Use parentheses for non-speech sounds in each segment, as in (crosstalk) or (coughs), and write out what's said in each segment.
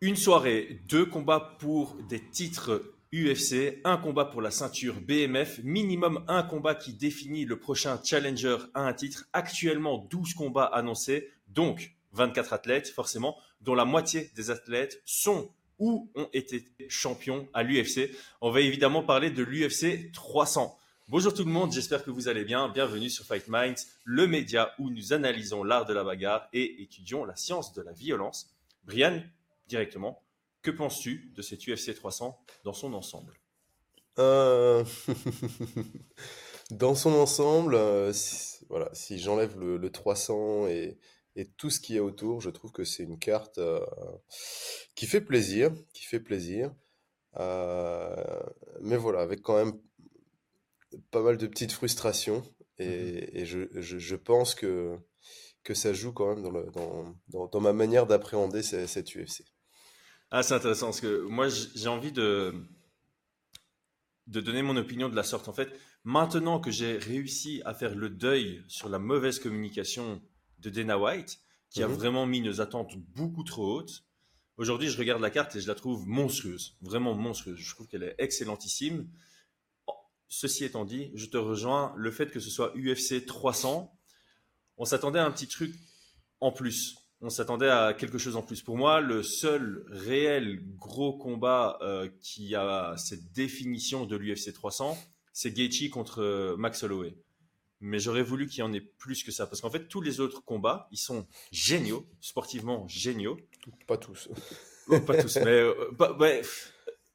Une soirée, deux combats pour des titres UFC, un combat pour la ceinture BMF, minimum un combat qui définit le prochain challenger à un titre. Actuellement, 12 combats annoncés, donc 24 athlètes, forcément, dont la moitié des athlètes sont ou ont été champions à l'UFC. On va évidemment parler de l'UFC 300. Bonjour tout le monde, j'espère que vous allez bien. Bienvenue sur Fight Minds, le média où nous analysons l'art de la bagarre et étudions la science de la violence. Brian, directement, que penses-tu de cette UFC 300 dans son ensemble? Euh, (laughs) Dans son ensemble, euh, si, voilà, si j'enlève le, 300 et, tout ce qui est autour, je trouve que c'est une carte euh, qui fait plaisir, qui fait plaisir. mais voilà, avec quand même pas mal de petites frustrations. Et, mmh je, pense que, que ça joue quand même dans, le, dans, dans, ma manière d'appréhender cette, UFC. Ah, c'est intéressant parce que moi, j'ai envie de, de donner mon opinion de la sorte. En fait, maintenant que j'ai réussi à faire le deuil sur la mauvaise communication de Dana White, qui a mmh vraiment mis nos attentes beaucoup trop hautes, aujourd'hui, je regarde la carte et je la trouve monstrueuse, vraiment monstrueuse. Je trouve qu'elle est excellentissime. Ceci étant dit, je te rejoins. Le fait que ce soit UFC 300, on s'attendait à un petit truc en plus. On s'attendait à quelque chose en plus. Pour moi, le seul réel gros combat euh, qui a cette définition de l'UFC 300, c'est Gaethje contre euh, Max Holloway. Mais j'aurais voulu qu'il y en ait plus que ça. Parce qu'en fait, tous les autres combats, ils sont géniaux, sportivement géniaux. Pas tous. Oh, pas tous, mais euh,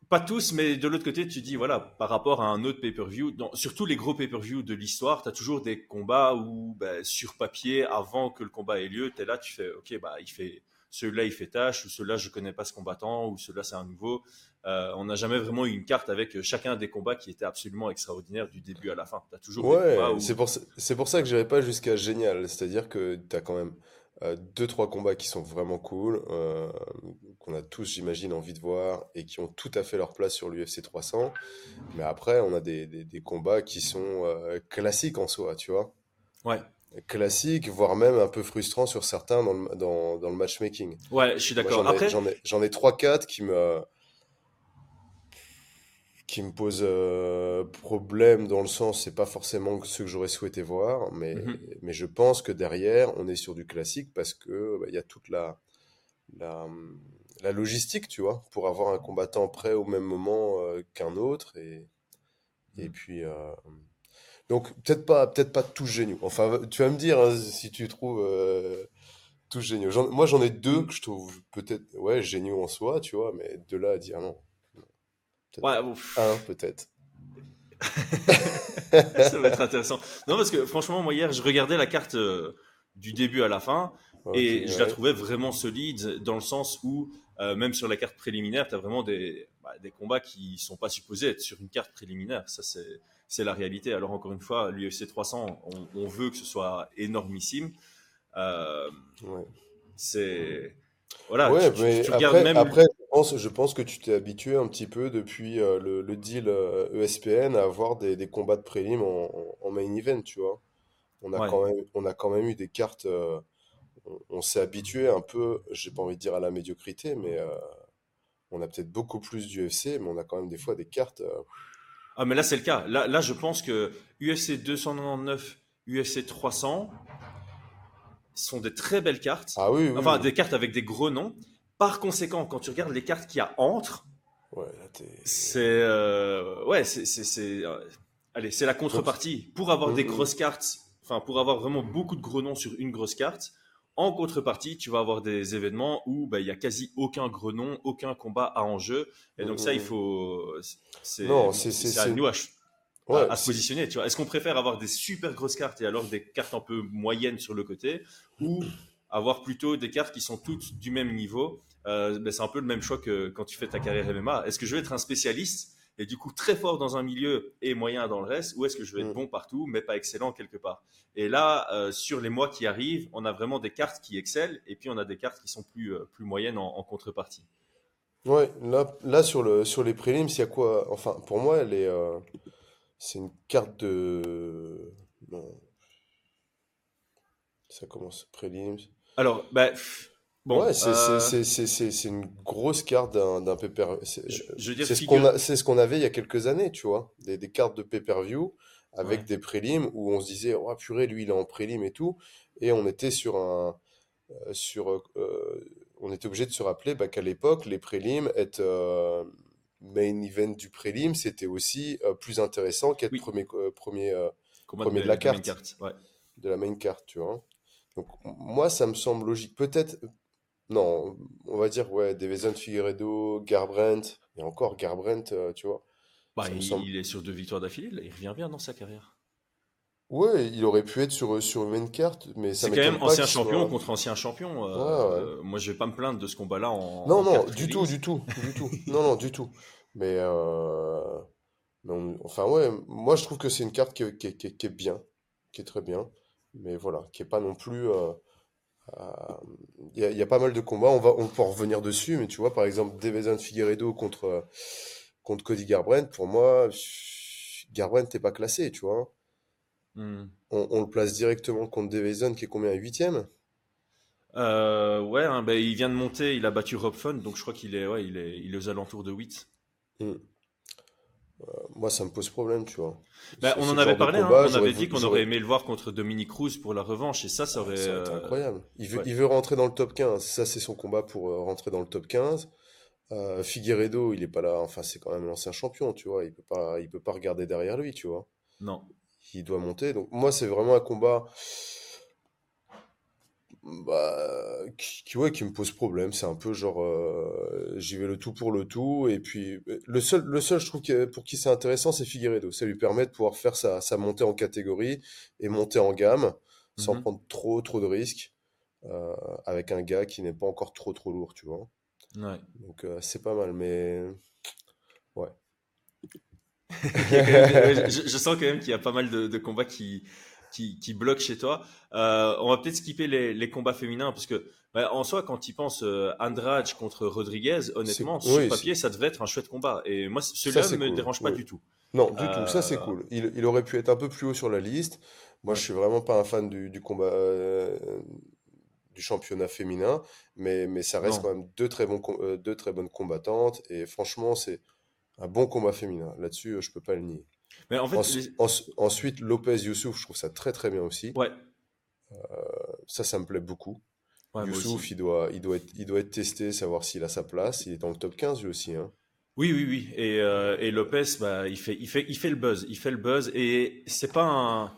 pas tous, mais de l'autre côté, tu dis, voilà, par rapport à un autre pay-per-view, sur tous les gros pay-per-view de l'histoire, tu as toujours des combats où, ben, sur papier, avant que le combat ait lieu, tu es là, tu fais, ok, bah, il fait, celui-là, il fait tâche, ou celui-là, je connais pas ce combattant, ou celui-là, c'est un nouveau. Euh, on n'a jamais vraiment eu une carte avec chacun des combats qui était absolument extraordinaire du début à la fin. As toujours ouais, c'est pour, pour, ça que je pas jusqu'à génial. C'est-à-dire que tu as quand même euh, deux, trois combats qui sont vraiment cool, euh, qu'on a tous, j'imagine, envie de voir et qui ont tout à fait leur place sur l'UFC 300. Mais après, on a des, des, combats qui sont euh, classiques en soi, tu vois. Ouais. Classiques, voire même un peu frustrants sur certains dans le, dans, dans le matchmaking. Ouais, je suis d'accord. J'en ai, ai, ai 3-4 qui me qui me pose euh, problème dans le sens, c'est pas forcément ce que j'aurais souhaité voir, mais, mhm. mais je pense que derrière, on est sur du classique parce que bah, il y a toute la, la, la, logistique, tu vois, pour avoir un combattant prêt au même moment euh, qu'un autre. Et, et mhm. puis, euh, donc peut-être pas, peut-être pas tous géniaux. Enfin, tu vas me dire hein, si tu trouves tous géniaux. Moi, j'en ai deux que je trouve peut-être, ouais, géniaux en soi, tu vois, mais de là à dire non. Ouais, Un, peut-être. (laughs) ça va être intéressant. Non, parce que franchement, moi hier, je regardais la carte euh, du début à la fin et je la trouvais vraiment solide dans le sens où, euh, même sur la carte préliminaire, tu as vraiment des, bah, des combats qui sont pas supposés être sur une carte préliminaire. Ça, c'est la réalité. Alors, encore une fois, l'UFC 300, on, veut que ce soit énormissime. Euh, c'est. Voilà, ouais, mais après, même... après je pense que tu t'es habitué un petit peu depuis euh, le, deal ESPN euh, e à avoir des, combats de prélim en, main event, tu vois. On a, quand même, on a quand même eu des cartes. Euh, on, s'est habitué un peu, j'ai pas envie de dire à la médiocrité, mais on a peut-être beaucoup plus d'UFC, mais on a quand même des fois des cartes. Ah, mais là, c'est le cas. Là, là, je pense que UFC 299, UFC 300 sont des très belles cartes. Ah oui, enfin, des cartes avec des gros noms. Par conséquent, quand tu regardes les cartes qu'il y a entre, c'est euh, ouais, c'est euh, allez, c'est la contrepartie. Pour avoir des grosses cartes, enfin pour avoir vraiment beaucoup de gros noms sur une grosse carte, en contrepartie, tu vas avoir des événements où bah, il y a quasi aucun gros nom, aucun combat à enjeu, et donc ça, il faut, c'est à nous à, à, se positionner. Est-ce qu'on préfère avoir des super grosses cartes et alors des cartes un peu moyennes sur le côté, ou avoir plutôt des cartes qui sont toutes du même niveau euh, ben, c'est un peu le même choix que quand tu fais ta carrière MMA. Est-ce que je vais être un spécialiste et du coup très fort dans un milieu et moyen dans le reste, ou est-ce que je vais être mm. bon partout mais pas excellent quelque part? Et là, euh, sur les mois qui arrivent, on a vraiment des cartes qui excellent et puis on a des cartes qui sont plus, euh, plus moyennes en, contrepartie. Ouais, là, là sur, le, sur les prélims, il y a quoi Enfin, pour moi, elle est, c'est une carte de. Ça commence prélims. Alors, bah, Bon, ouais, c'est une grosse carte d'un pay-per-view. C'est ce qu'on ce avait il y a quelques années, tu vois. Des, des cartes de pay-per-view avec des prélims où on se disait, oh purée, lui il est en prélim et tout. Et on était sur un. sur, on était obligé de se rappeler bah, qu'à l'époque, les prélims, être main event du prélim, c'était aussi plus intéressant qu'être premier, premier, premier de, la carte. De la main carte, tu vois. Donc, moi, ça me semble logique. Peut-être, non, on va dire, ouais, Devezan Figueredo, Garbrandt, et encore Garbrandt, tu vois. Bah, il, est sur deux victoires d'affilée, il revient bien dans sa carrière. Ouais, il aurait pu être sur, sur une main carte, mais ça C'est quand même ancien champion contre ancien champion. Euh, moi, je vais pas me plaindre de ce combat-là en. Non, non, du tout, du tout, du tout. (laughs) non, non, du tout. Mais, euh, enfin, ouais, moi, je trouve que c'est une carte qui, qui, qui, est bien, qui est très bien, mais voilà, qui est pas non plus. Euh, il y, a, y, a pas mal de combats, on, va, on peut en revenir dessus, mais tu vois, par exemple, Devezan Figueredo contre, contre Cody Garbrandt, pour moi, Garbrandt n'est pas classé, tu vois. Hmm. On, le place directement contre Devezon qui est combien Huitième? Euh, Ouais, hein, bah, il vient de monter, il a battu Rob Fun, donc je crois qu'il est, ouais, il est, il est aux alentours de 8. Hmm. Euh, moi, ça me pose problème, tu vois. Bah, on en avait parlé, hein, on avait dit qu'on aurait aimé le voir contre Dominique Cruz pour la revanche, et ça, ça aurait. C'est euh, incroyable. Il veut, il veut rentrer dans le top 15. Ça, c'est son combat pour rentrer dans le top 15. Figueredo, il est pas là. Enfin, c'est quand même l'ancien champion, tu vois. Il peut pas, il peut pas regarder derrière lui, tu vois. Non qui doit monter. Donc moi, c'est vraiment un combat bah, qui, ouais, qui me pose problème. C'est un peu genre, euh, j'y vais le tout pour le tout. Et puis, le seul, le seul je trouve, que pour qui c'est intéressant, c'est Figueredo. Ça lui permet de pouvoir faire sa, sa montée en catégorie et monter en gamme sans mhm. prendre trop, trop de risques euh, avec un gars qui n'est pas encore trop, trop lourd, tu vois? Donc, euh, c'est pas mal, mais ouais. (laughs) je, sens quand même qu'il y a pas mal de, combats qui, qui, bloquent chez toi. Euh, on va peut-être skipper les, combats féminins parce que bah, en soi, quand tu penses euh, Andrade contre Rodriguez, honnêtement, sur papier, ça devait être un chouette combat. Et moi, celui-là ne me dérange pas du tout. Non, du tout. Ça, c'est euh, cool. Il, aurait pu être un peu plus haut sur la liste. Moi, je suis vraiment pas un fan du, combat du championnat féminin, mais, mais ça reste quand même deux très, bons, deux très bonnes combattantes. Et franchement, c'est un bon combat féminin. Là-dessus, euh, je peux pas le nier. Mais en fait, ensuite, Lopez Youssouf, je trouve ça très très bien aussi. Ouais. Euh, ça, ça me plaît beaucoup. Youssouf, il doit, il, doit être, il doit être testé, savoir s'il a sa place. Il est dans le top 15 lui aussi. Hein. Oui, oui, oui. Et, euh, et Lopez, bah, il, fait, il, fait, il fait le buzz. Il fait le buzz. Et c'est pas un.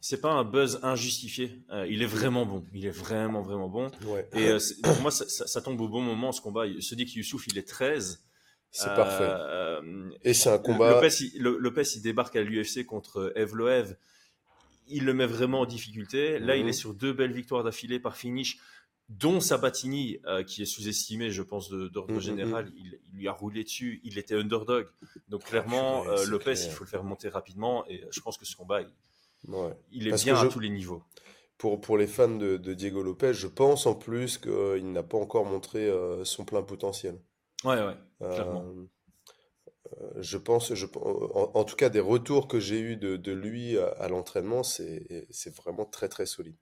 C'est pas un buzz injustifié. il est vraiment bon. Il est vraiment, vraiment bon. Ouais. Et pour moi, ça, ça, tombe au bon moment, ce combat. Il se dit que Youssouf, il est 13. C'est parfait. Euh, et c'est un combat. Lopez, il, Lopez, il débarque à l'UFC contre Evloev. Il le met vraiment en difficulté. Là, il mhm. est sur deux belles victoires d'affilée par finish, dont Sabatini, euh, qui est sous-estimé, je pense, d'ordre mhm, général. Mhm. Il, lui a roulé dessus. Il était underdog. Donc, clairement, euh, Lopez, il faut le faire monter rapidement. Et je pense que ce combat, il, est bien à tous les niveaux. Pour, pour les fans de, Diego Lopez, je pense en plus qu'il n'a pas encore montré son plein potentiel. Ouais, ouais, clairement. Euh, je pense, je, en, tout cas, des retours que j'ai eu de, de, lui à, l'entraînement, c'est vraiment très très solide.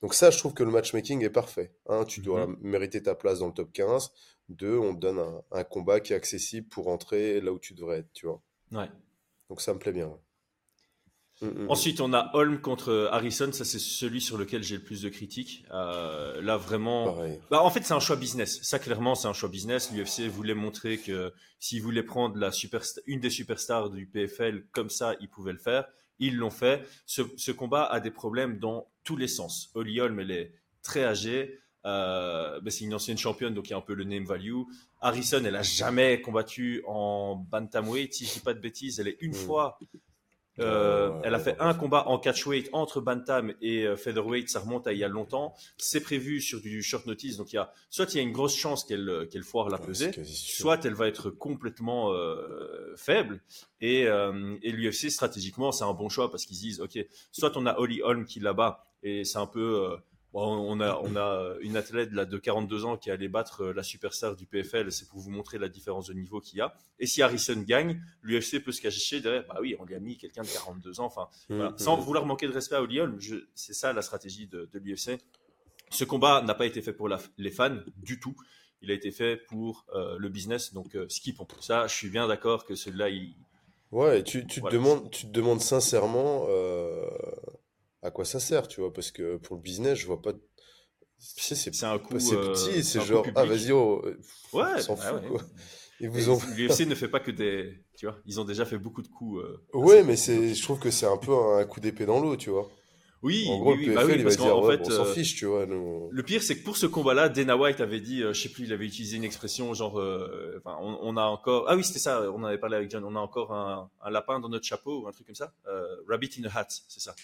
Donc ça, je trouve que le matchmaking est parfait. Un, tu dois mm-hmm. mériter ta place dans le top 15. Deux, on te donne un, un, combat qui est accessible pour entrer là où tu devrais être, tu vois. Ouais. Donc ça me plaît bien. Mm, mm, mm. Ensuite, on a Holm contre Harrison. Ça, c'est celui sur lequel j'ai le plus de critiques. Euh, là, vraiment. Bah, en fait, c'est un choix business. Ça, clairement, c'est un choix business. L'UFC voulait montrer que s'ils voulaient prendre la une des superstars du PFL comme ça, ils pouvaient le faire. Ils l'ont fait. Ce, combat a des problèmes dans tous les sens. Holly Holm, elle est très âgée. Euh, bah, c'est une ancienne championne, donc il y a un peu le name value. Harrison, elle a jamais combattu en bantamweight, si je dis pas de bêtises. Elle est une fois euh, elle a fait un combat en catchweight entre bantam et euh, featherweight, ça remonte à il y a longtemps. C'est prévu sur du short notice, donc il y a soit il y a une grosse chance qu'elle euh, qu'elle foire la pesée, soit elle va être complètement faible. Et, et l'UFC stratégiquement c'est un bon choix parce qu'ils disent ok, soit on a Holly Holm qui là-bas et c'est un peu on a, on a une athlète là, de 42 ans qui allait battre euh, la superstar du PFL, c'est pour vous montrer la différence de niveau qu'il y a. Et si Harrison gagne, l'UFC peut se cacher derrière, bah oui, on lui a mis quelqu'un de 42 ans, enfin, mmh, mmh. sans vouloir manquer de respect à Oli c'est ça la stratégie de, l'UFC. Ce combat n'a pas été fait pour les fans du tout. Il a été fait pour le business. Donc, skipons. Ça, je suis bien d'accord que celui-là, il. Ouais, tu, tu, te demandes, tu te demandes sincèrement à quoi ça sert, tu vois, parce que pour le business, je vois pas. C'est un coup. C'est petit, c'est genre, ah vas-y, oh, ouais, s'en bah fout, (laughs) Ils ont... L'UFC ne fait pas que des. Tu vois, ils ont déjà fait beaucoup de coups. Euh, ouais, mais c'est, je trouve que c'est un peu un coup d'épée dans l'eau, tu vois. Oui, en gros, oui, le PFL, bah oui, qu'en fait, on s'en euh, fiche, tu vois. Nous... Le pire, c'est que pour ce combat-là, Dana White avait dit, euh, je sais plus, il avait utilisé une expression genre, euh, enfin, on, on, a encore, ah oui, c'était ça, on avait parlé avec John, on a encore un, un, lapin dans notre chapeau ou un truc comme ça, euh, rabbit in a hat, c'est ça.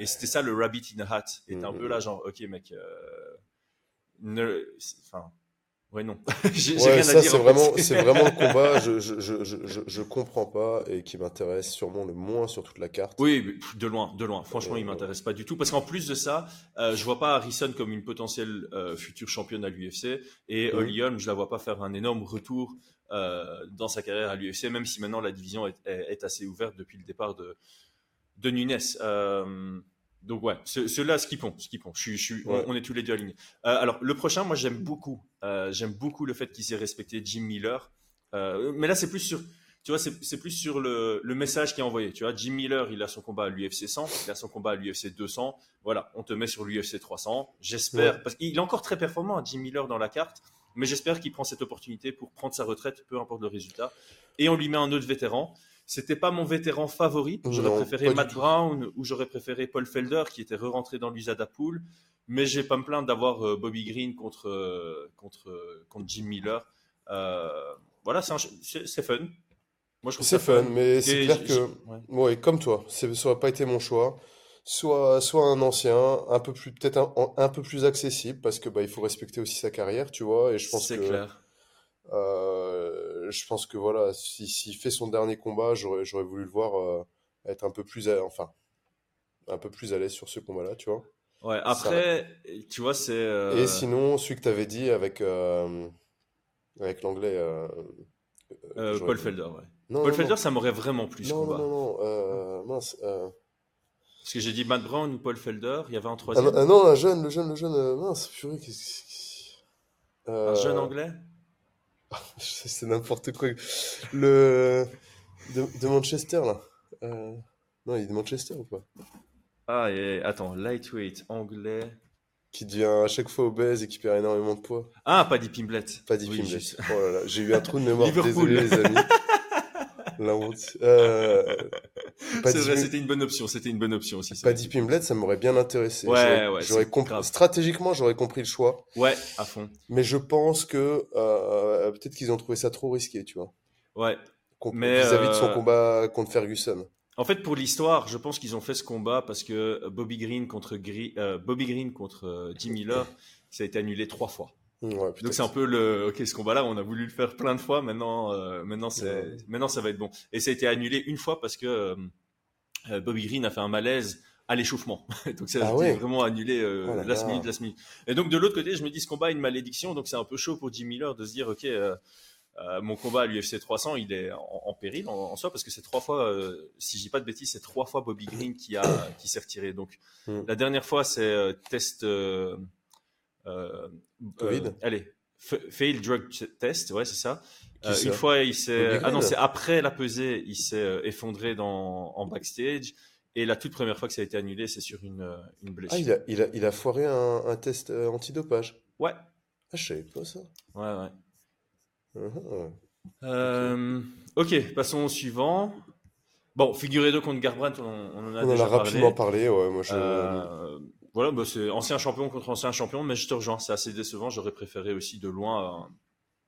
Et c'était ça le rabbit in a hat. Et t'es un peu là, genre, ok, mec, ne, enfin, Ouais, non. (laughs) J'ai ouais, rien à dire. C'est vraiment, c'est vraiment le (laughs) combat, je, je, je, je, je comprends pas et qui m'intéresse sûrement le moins sur toute la carte. Oui, de loin, de loin. Franchement, il m'intéresse pas du tout. Parce qu'en plus de ça, euh, je vois pas Harrison comme une potentielle euh, future championne à l'UFC. Et mmh. Holly je la vois pas faire un énorme retour euh, dans sa carrière à l'UFC, même si maintenant la division est, est, est, assez ouverte depuis le départ de, de Nunes. Donc ouais, ceux-là, skippons, skippons. Je, je, je, on, est tous les deux alignés. Euh, alors le prochain, moi j'aime beaucoup, euh, j'aime beaucoup le fait qu'il s'est respecté Jim Miller. Euh, mais là c'est plus sur, tu vois, c'est plus sur le, le message qui est envoyé. Tu vois, Jim Miller, il a son combat à l'UFC 100, il a son combat à l'UFC 200. Voilà, on te met sur l'UFC 300. J'espère, parce qu'il est encore très performant, Jim Miller dans la carte. Mais j'espère qu'il prend cette opportunité pour prendre sa retraite, peu importe le résultat. Et on lui met un autre vétéran. C'était pas mon vétéran favori. J'aurais préféré Matt Brown ou j'aurais préféré Paul Felder qui était re-rentré dans l'USADA Pool. Mais j'ai pas me plaindre d'avoir euh, Bobby Green contre, euh, contre, euh, contre Jim Miller. voilà, c'est fun. Moi, je c'est fun, mais c'est clair que, ouais. comme toi, ça n'aurait pas été mon choix. Soit, soit un ancien, un peu plus, peut-être un, un, peu plus accessible, parce que bah, il faut respecter aussi sa carrière, tu vois. Et je pense que clair. Euh, je pense que voilà, s'il si, fait son dernier combat, j'aurais voulu le voir euh, être un peu plus, à, enfin, un peu plus à l'aise sur ce combat-là, tu vois. Ouais, après, tu vois, c'est. Euh... Et sinon, celui que tu avais dit avec, avec l'anglais. Paul Felder, ouais. Non, Paul non, Felder, non. ça m'aurait vraiment plu ce non, combat. Non, non, non, mince. Parce que j'ai dit Matt Brown ou Paul Felder, il y avait un troisième. Ah, non, le jeune, le jeune, le jeune, mince, purée, Un jeune anglais? (laughs) c'est n'importe quoi. Le. De, Manchester, là. Euh, non, il est de Manchester ou pas? Ah, et, attends, lightweight, anglais. Qui devient à chaque fois obèse et qui perd énormément de poids. Ah, pas Pimblet. Pas oui, Pimblet. Oh là là, j'ai eu un trou de mémoire, (laughs) désolé les amis. (laughs) La honte. Euh, (laughs) c'était une bonne option. C'était une bonne option aussi. Paddy Pimblet, ça m'aurait bien intéressé. Ouais, ouais. J'aurais compris. Stratégiquement, j'aurais compris le choix. Ouais, à fond. Mais je pense que euh, peut-être qu'ils ont trouvé ça trop risqué, tu vois. Ouais. Mais vis-à-vis de son euh, combat contre Ferguson. En fait, pour l'histoire, je pense qu'ils ont fait ce combat parce que Bobby Green contre euh, Bobby Green contre Jim Miller, ça a été annulé trois fois. Donc c'est un peu le ok ce combat-là on a voulu le faire plein de fois maintenant euh, maintenant c'est maintenant ça va être bon. Et ça a été annulé une fois parce que euh, euh, Bobby Green a fait un malaise à l'échauffement. (laughs) Donc ça a ah été vraiment annulé euh, oh last minute last minute. Et donc de l'autre côté je me dis ce combat est une malédiction donc c'est un peu chaud pour Jim Miller de se dire ok mon combat à l'UFC 300 il est en, péril en, soi parce que c'est trois fois si je dis pas de bêtises c'est trois fois Bobby Green qui a qui s'est retiré. Donc hmm. la dernière fois c'est test Covid euh, Allez, fail drug test, ouais, c'est ça. Euh, une fois, il s'est. Ah non, c'est après la pesée, il s'est effondré dans, en backstage. Et la toute première fois que ça a été annulé, c'est sur une, une blessure. Ah, il a, il a, il a foiré un, un test antidopage Ouais. Ah, je savais pas ça. Ouais, ouais. Uh-huh. Euh, ok, passons au suivant. Bon, Figueredo contre Garbrandt, on, on, en a on déjà en a rapidement parlé. ouais. Moi, je... voilà, bah c'est ancien champion contre ancien champion, mais je te rejoins, c'est assez décevant. J'aurais préféré aussi de loin euh,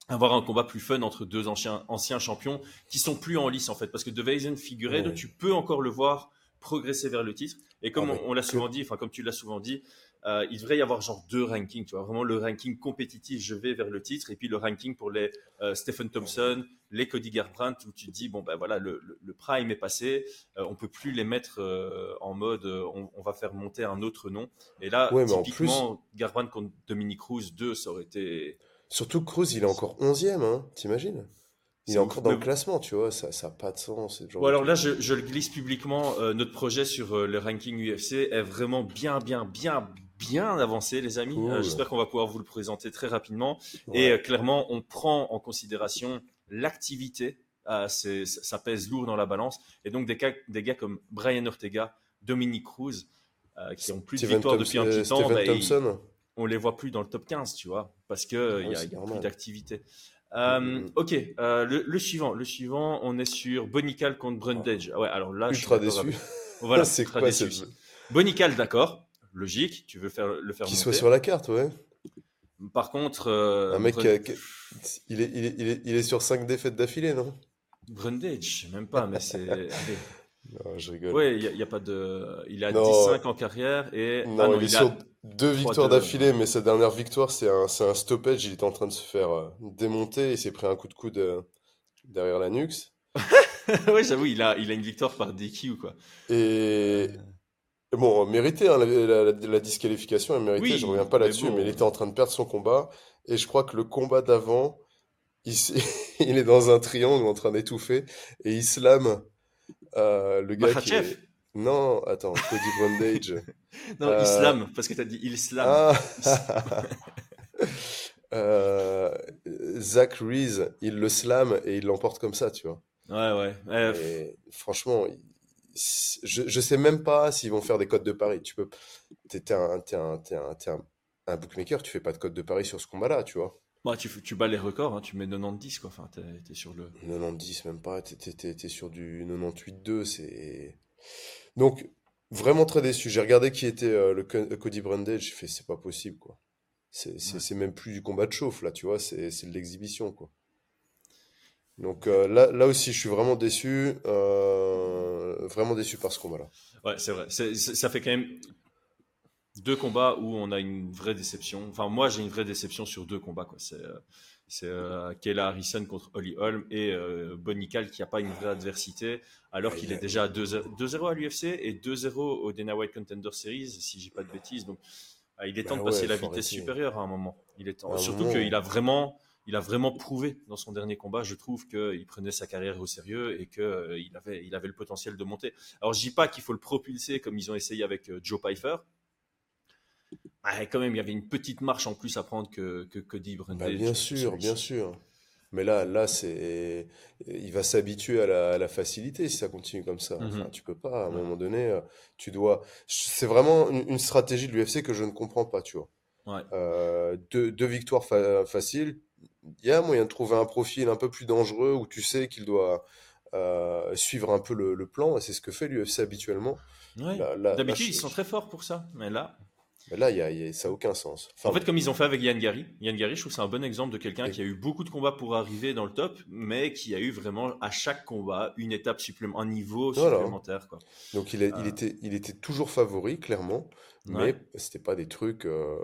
avoir un combat plus fun entre deux anciens, anciens champions qui sont plus en lice en fait, parce que De Weizen, Figueredo, tu peux encore le voir progresser vers le titre. Et comme ah, on, l'a souvent dit, enfin comme tu l'as souvent dit, euh, il devrait y avoir genre deux rankings, tu vois, vraiment le ranking compétitif, je vais vers le titre, et puis le ranking pour les euh, Stephen Thompson, les Cody Garbrandt, où tu te dis, bon, ben voilà, le, le, prime est passé, euh, on peut plus les mettre euh, en mode, on, on, va faire monter un autre nom. Et là, ouais, typiquement, plus... Garbrandt contre Dominique Cruz 2, ça aurait été... Surtout Cruz, il est encore 11e, hein, t'imagines? Il est encore dans le classement, tu vois, ça n'a pas de sens. Genre bon, alors là, je, je, le glisse publiquement. Euh, notre projet sur euh, le ranking UFC est vraiment bien, bien, bien, bien avancé, les amis. J'espère qu'on va pouvoir vous le présenter très rapidement. Et clairement, on prend en considération l'activité. ça pèse lourd dans la balance. Et donc, des, gars, des gars comme Brian Ortega, Dominique Cruz, qui ont plus de victoires depuis un petit temps, bah, on les voit plus dans le top 15, tu vois, parce qu'il il y a, plus d'activité. Euh, mm, mm. ok, euh, le, suivant, le suivant, on est sur Bonical contre Brundage. Ouais, alors là, ultra je suis déçu. Voilà, (laughs) c'est quoi déçu. Bonical, d'accord, logique. Tu veux faire le faire. Qu'il soit sur la carte, ouais. Par contre, euh, un mec, il, est, il, est, il, est, sur 5 défaites d'affilée, non? Brundage, même pas, mais c'est. (laughs) non, je rigole. Oui, il n'y a, pas de. Il a 10-5 en carrière et. Non, ah non il, est sur deux victoires d'affilée, mais sa dernière victoire, c'est un, un, stoppage. Il était en train de se faire euh, démonter. Il s'est pris un coup de coude euh, derrière la Nux. (laughs) oui, j'avoue, il a, il a une victoire par DQ, quoi. Et. Bon, mérité, hein, la, disqualification est méritée, je reviens pas là-dessus, mais, il était en train de perdre son combat. Et je crois que le combat d'avant, il, (laughs) il, est dans un triangle en train d'étouffer et il slame euh, le gars qui est... Non, attends, Cody Brundage. (laughs) non, euh... Islam, parce que tu as dit Islam. Ah. (laughs) euh, Zach Reese, il le slam et il l'emporte comme ça, tu vois. Ouais, ouais. Et franchement, je, sais même pas s'ils vont faire des codes de Paris. Tu peux, t'es un, es un, es un, es un, un, bookmaker, tu fais pas de code de Paris sur ce combat-là, tu vois. Bah, tu, tu bats les records, hein, tu mets 90, quoi. Enfin, t'es es sur le. 90, même pas. T'es es, sur du 98-2. C'est. Donc, vraiment très déçu. J'ai regardé qui était euh, le Cody Brundage. J'ai fait, c'est pas possible, quoi. C'est même plus du combat de chauffe, là, tu vois. C'est de l'exhibition, quoi. Donc euh, là, là aussi, je suis vraiment déçu. Euh, vraiment déçu par ce combat-là. Ouais, c'est vrai. ça fait quand même deux combats où on a une vraie déception. Enfin, moi, j'ai une vraie déception sur deux combats. Quoi. C'est, euh, c'est euh, Kayla Harrison contre Holly Holm et euh, Bonical qui n'a pas une vraie adversité, alors qu'il est déjà à 2-0 à l'UFC et 2-0 au Dana White Contender Series, si j'ai pas de bêtises. Donc, ah, il est temps bah de passer la vitesse supérieure à un moment. Il est temps. Surtout qu'il a vraiment, il a vraiment prouvé dans son dernier combat. Je trouve qu'il prenait sa carrière au sérieux et qu'il euh, avait, il avait le potentiel de monter. Alors, je dis pas qu'il faut le propulser comme ils ont essayé avec Joe Pfeiffer quand même, il y avait une petite marche en plus à prendre que, que Cody. Bah, bien sûr, bien sûr. Mais là, là, c'est, il va s'habituer à la, facilité si ça continue comme ça. Enfin, mhm. tu peux pas. À un moment donné, euh, tu dois. C'est vraiment une, stratégie de l'UFC que je ne comprends pas, tu vois. Euh, deux, victoires faciles. Il y a moyen de trouver un profil un peu plus dangereux où tu sais qu'il doit euh, suivre un peu le, plan. Et c'est ce que fait l'UFC habituellement. D'habitude, ils sont très forts pour ça. Mais là. Mais là, y ça n'a aucun sens. en fait, comme ils ont fait avec Yann Gary, Yann Gary, je trouve que c'est un bon exemple de quelqu'un qui a eu beaucoup de combats pour arriver dans le top, mais qui a eu vraiment à chaque combat une étape supplémentaire, un niveau supplémentaire. Quoi. Donc il, euh. était, il était toujours favori, clairement, mais c'était pas des trucs euh,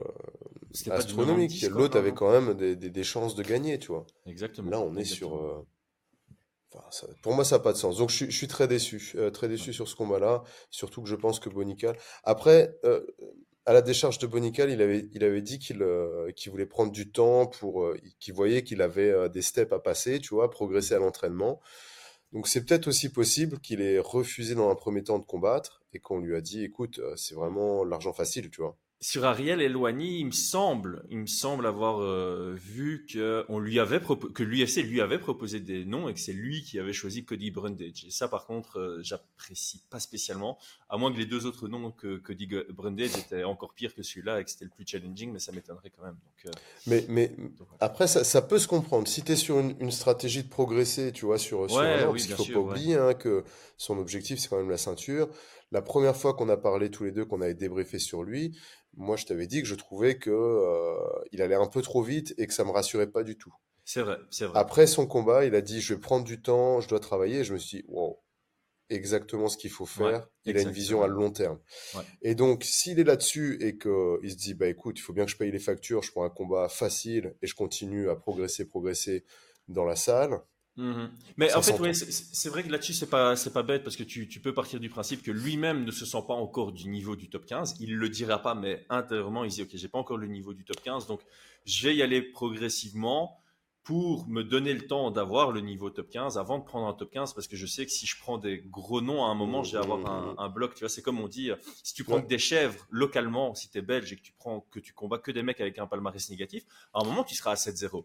astronomiques. L'autre avait quand même des, des, chances de gagner, tu vois. Exactement. Là, on est sur. Euh, pour moi, ça n'a pas de sens. Donc, je, suis très déçu, très déçu sur ce combat-là. Surtout que je pense que Bonical. Après, à la décharge de Bonical, il avait, il avait dit qu'il euh, voulait prendre du temps pour, euh, qu'il voyait qu'il avait euh, des steps à passer, tu vois, progresser à l'entraînement. Donc c'est peut-être aussi possible qu'il ait refusé dans un premier temps de combattre et qu'on lui a dit, écoute, c'est vraiment l'argent facile, tu vois sur Ariel Elwani, il me semble, il me semble avoir euh, vu que on lui avait que l'UFC lui avait proposé des noms et que c'est lui qui avait choisi Cody Brundage. Et ça, par contre, euh, j'apprécie pas spécialement, à moins que les deux autres noms que Cody Brundage étaient encore pires que celui-là et que c'était le plus challenging, mais ça m'étonnerait quand même. Donc, euh, mais mais après, ça, ça, peut se comprendre. Si tu es sur une, stratégie de progresser, tu vois, sur, sur un parce qu'il faut pas oublier hein, que son objectif, c'est quand même la ceinture. La première fois qu'on a parlé tous les deux, qu'on avait débriefé sur lui, moi, je t'avais dit que je trouvais que euh, il allait un peu trop vite et que ça me rassurait pas du tout. C'est vrai, c'est vrai. Après son combat, il a dit je vais prendre du temps, je dois travailler. Et je me suis dit wow, exactement ce qu'il faut faire. il a une vision à long terme. Et donc, s'il est là-dessus et qu'il se dit bah écoute, il faut bien que je paye les factures, je prends un combat facile et je continue à progresser, progresser dans la salle. Mhm. Mais en fait, c'est vrai que là-dessus, c'est pas, c'est pas bête parce que tu, tu, peux partir du principe que lui-même ne se sent pas encore du niveau du top 15. Il le dira pas, mais intérieurement, il dit Ok, j'ai pas encore le niveau du top 15, donc je vais y aller progressivement. pour me donner le temps d'avoir le niveau top 15 avant de prendre un top 15 parce que je sais que si je prends des gros noms à un moment, je vais avoir un, un bloc. Tu vois, c'est comme on dit, si tu prends des chèvres localement, si tu es belge et que tu prends que tu combats que des mecs avec un palmarès négatif, à un moment tu seras à 7-0.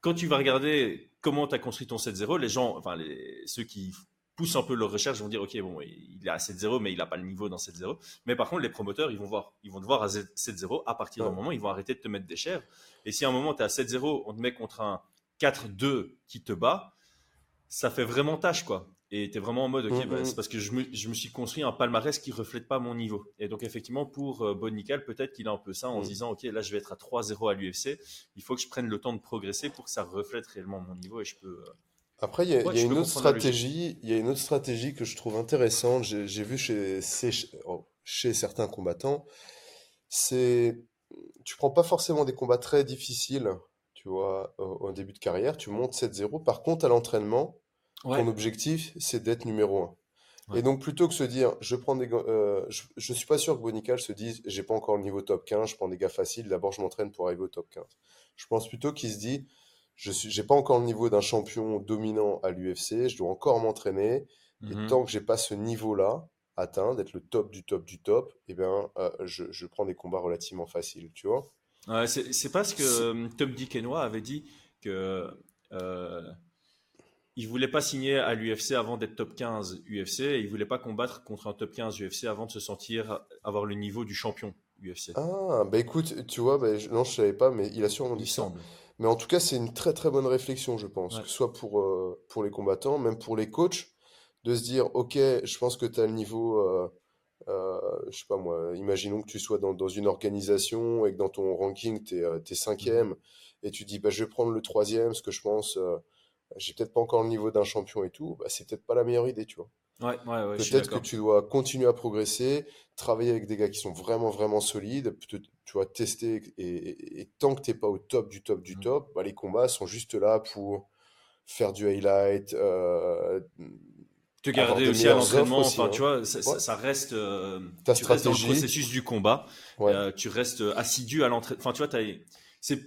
Quand tu vas regarder comment tu as construit ton 7-0, les gens, enfin les, ceux qui poussent un peu leur recherche, vont dire ok bon il est à 7-0 mais il n'a pas le niveau dans 7-0. Mais par contre les promoteurs ils vont voir, ils vont te voir à 7-0 à partir d'un moment ils vont arrêter de te mettre des chèvres. Et si à un moment tu es à 7-0, on te met contre un 4-2 qui te bat, ça fait vraiment tâche quoi. Et tu es vraiment en mode, ok, bah, c'est parce que je me, je me, suis construit un palmarès qui reflète pas mon niveau. Et donc, effectivement, pour euh, Bonical, peut-être qu'il a un peu ça en se disant, ok, là, je vais être à 3-0 à l'UFC. Il faut que je prenne le temps de progresser pour que ça reflète réellement mon niveau et je peux, euh, après, il y a, y a une autre stratégie. Il y a une autre stratégie que je trouve intéressante. J'ai vu chez, oh, chez, certains combattants. C'est, tu prends pas forcément des combats très difficiles, tu vois, au, début de carrière. Tu montes 7-0. Par contre, à l'entraînement, ton objectif, c'est d'être numéro 1. Et donc, plutôt que se dire, je prends des, euh, je, je, suis pas sûr que Bonical se dise, j'ai pas encore le niveau top 15, je prends des gars faciles, d'abord je m'entraîne pour arriver au top 15. Je pense plutôt qu'il se dit, je n'ai pas encore le niveau d'un champion dominant à l'UFC, je dois encore m'entraîner. Et mhm. tant que j'ai pas ce niveau-là atteint, d'être le top du top du top, eh bien, euh, je, je, prends des combats relativement faciles, tu vois. Ouais, c'est parce que euh, Tom Dikenois avait dit que euh, il voulait pas signer à l'UFC avant d'être top 15 UFC et il voulait pas combattre contre un top 15 UFC avant de se sentir avoir le niveau du champion UFC. Ah, bah écoute, tu vois, bah, non, je savais pas, mais il a sûrement dit il Semble. Mais en tout cas, c'est une très très bonne réflexion, je pense, que ce soit pour, euh, pour les combattants, même pour les coachs, de se dire, OK, je pense que tu as le niveau, euh, euh, je sais pas moi, imaginons que tu sois dans, dans une organisation et que dans ton ranking, tu es, es, cinquième, et tu dis, bah, je vais prendre le troisième, parce que je pense, j'ai peut-être pas encore le niveau d'un champion et tout, bah, c'est peut-être pas la meilleure idée, tu vois. Ouais, ouais, ouais, Peut-être que tu dois continuer à progresser, travailler avec des gars qui sont vraiment, vraiment solides, tu vois, tester, et, tant que tu n'es pas au top du top du mmh. top, bah, les combats sont juste là pour faire du highlight, euh, te garder aussi à l'entraînement, enfin, tu hein. vois, ça, reste, euh, Ta tu restes dans le processus du combat, euh, tu restes assidu à l'entraînement, enfin, tu vois, c'est